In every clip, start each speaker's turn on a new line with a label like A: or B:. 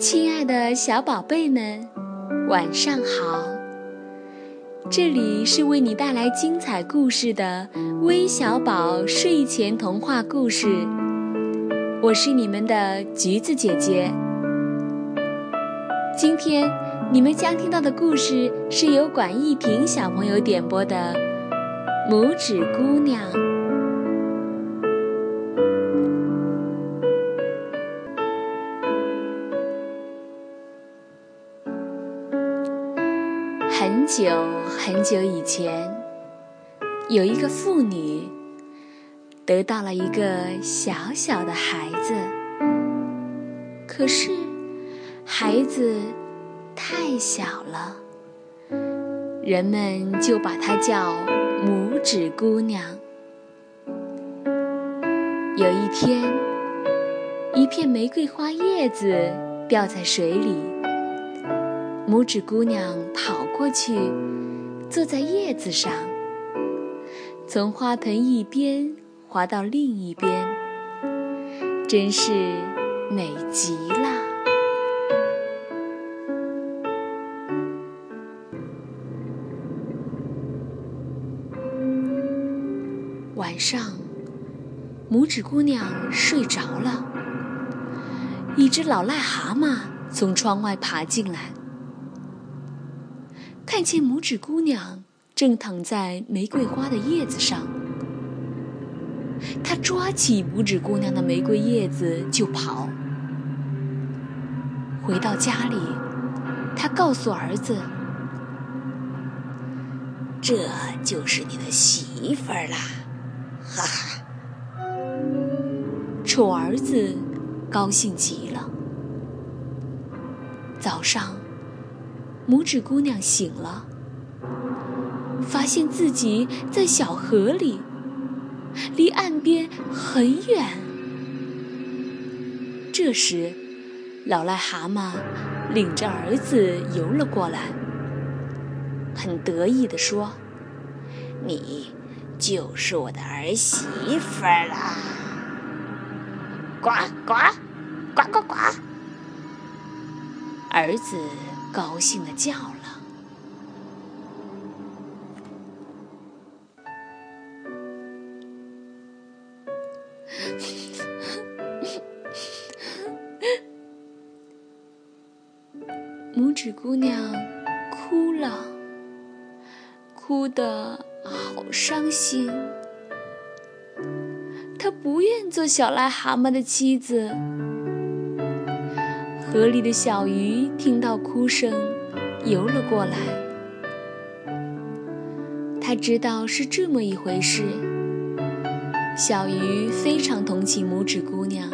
A: 亲爱的小宝贝们，晚上好！这里是为你带来精彩故事的微小宝睡前童话故事，我是你们的橘子姐姐。今天你们将听到的故事是由管一平小朋友点播的《拇指姑娘》。很久很久以前，有一个妇女得到了一个小小的孩子，可是孩子太小了，人们就把她叫拇指姑娘。有一天，一片玫瑰花叶子掉在水里。拇指姑娘跑过去，坐在叶子上，从花盆一边滑到另一边，真是美极了。晚上，拇指姑娘睡着了，一只老癞蛤蟆从窗外爬进来。看见拇指姑娘正躺在玫瑰花的叶子上，他抓起拇指姑娘的玫瑰叶子就跑。回到家里，他告诉儿子：“
B: 这就是你的媳妇儿啦！”哈哈，
A: 丑儿子高兴极了。早上。拇指姑娘醒了，发现自己在小河里，离岸边很远。这时，老癞蛤蟆领着儿子游了过来，很得意地说：“
B: 你就是我的儿媳妇啦！”呱呱呱呱呱，
A: 儿子。高兴的叫了。拇指姑娘哭了，哭得好伤心。她不愿做小癞蛤蟆的妻子。河里的小鱼听到哭声，游了过来。他知道是这么一回事。小鱼非常同情拇指姑娘，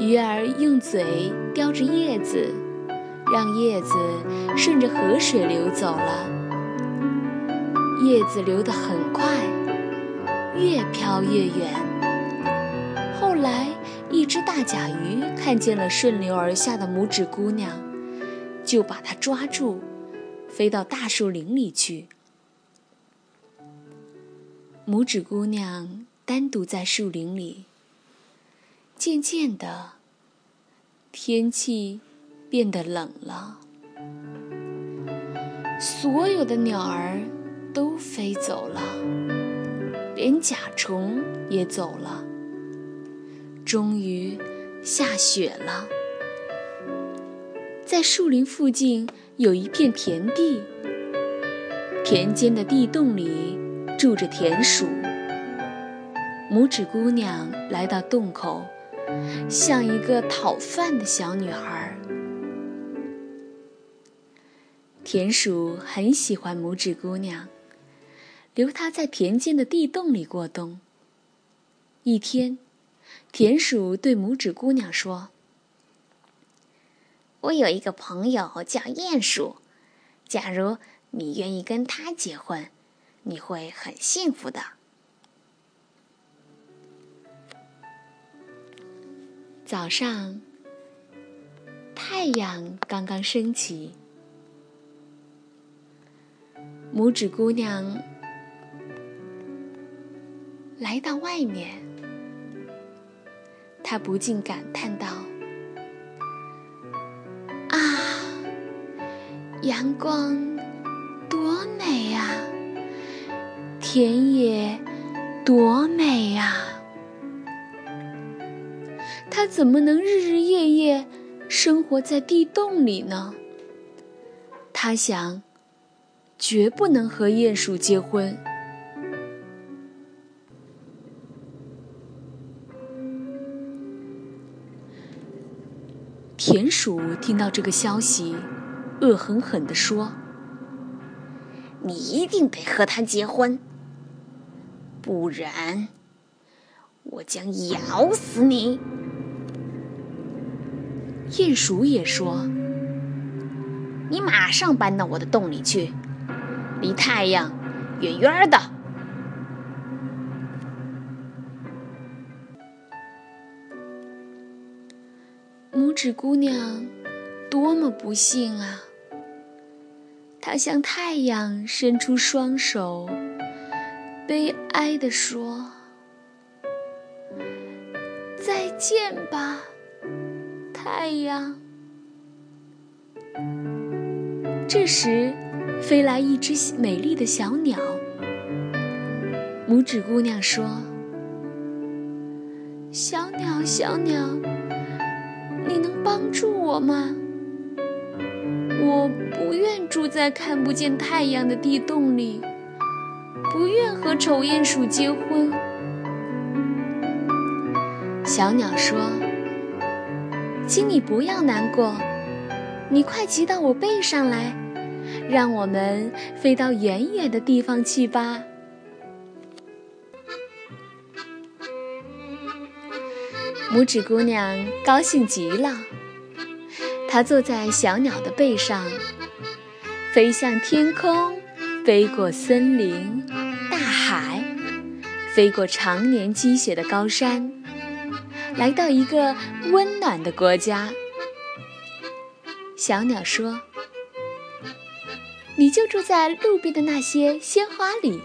A: 鱼儿用嘴叼着叶子，让叶子顺着河水流走了。叶子流得很快，越飘越远。一只大甲鱼看见了顺流而下的拇指姑娘，就把它抓住，飞到大树林里去。拇指姑娘单独在树林里。渐渐的，天气变得冷了，所有的鸟儿都飞走了，连甲虫也走了。终于下雪了，在树林附近有一片田地，田间的地洞里住着田鼠。拇指姑娘来到洞口，像一个讨饭的小女孩。田鼠很喜欢拇指姑娘，留她在田间的地洞里过冬。一天。田鼠对拇指姑娘说：“
B: 我有一个朋友叫鼹鼠，假如你愿意跟他结婚，你会很幸福的。”
A: 早上，太阳刚刚升起，拇指姑娘来到外面。他不禁感叹道啊阳光多美呀田野多美呀他怎么能日日夜夜生活在地洞里呢？他想绝不能和鼹鼠结婚。田鼠听到这个消息，恶狠狠地说：“
B: 你一定得和他结婚，不然我将咬死你。”
A: 鼹鼠也说：“
B: 你马上搬到我的洞里去，离太阳远远的。”
A: 拇指姑娘多么不幸啊！她向太阳伸出双手，悲哀地说：“再见吧，太阳。”这时，飞来一只美丽的小鸟。拇指姑娘说：“小鸟，小鸟。”你能帮助我吗？我不愿住在看不见太阳的地洞里，不愿和丑鼹鼠结婚。小鸟说：“请你不要难过，你快骑到我背上来，让我们飞到远远的地方去吧。”拇指姑娘高兴极了，她坐在小鸟的背上，飞向天空，飞过森林、大海，飞过常年积雪的高山，来到一个温暖的国家。小鸟说：“你就住在路边的那些鲜花里，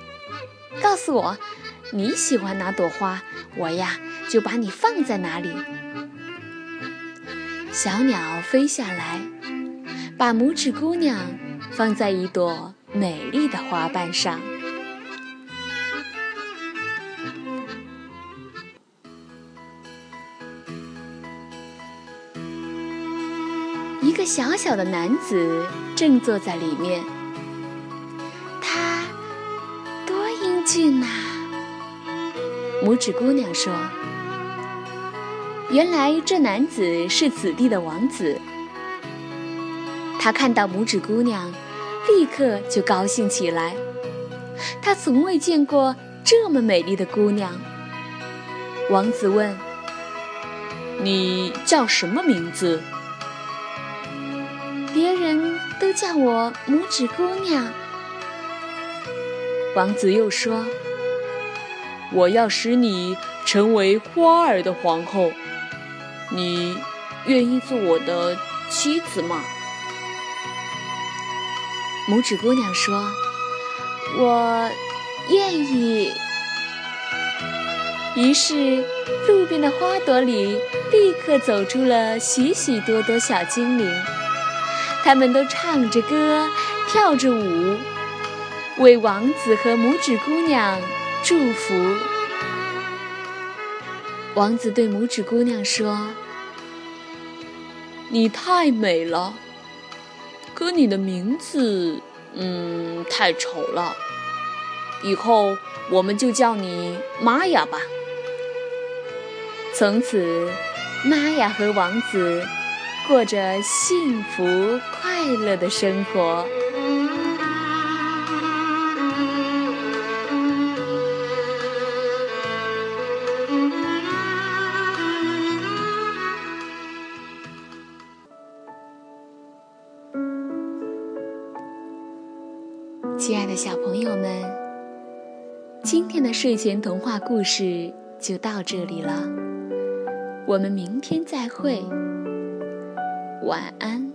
A: 告诉我你喜欢哪朵花，我呀。”就把你放在哪里？小鸟飞下来，把拇指姑娘放在一朵美丽的花瓣上。一个小小的男子正坐在里面，他多英俊呐！拇指姑娘说。原来这男子是此地的王子。他看到拇指姑娘，立刻就高兴起来。他从未见过这么美丽的姑娘。王子问：“你叫什么名字？”别人都叫我拇指姑娘。王子又说：“我要使你成为花儿的皇后。”你愿意做我的妻子吗？拇指姑娘说：“我愿意。”于是，路边的花朵里立刻走出了许许多多小精灵，他们都唱着歌，跳着舞，为王子和拇指姑娘祝福。王子对拇指姑娘说：“你太美了，可你的名字，嗯，太丑了。以后我们就叫你玛雅吧。”从此，玛雅和王子过着幸福快乐的生活。亲爱的小朋友们，今天的睡前童话故事就到这里了，我们明天再会，晚安。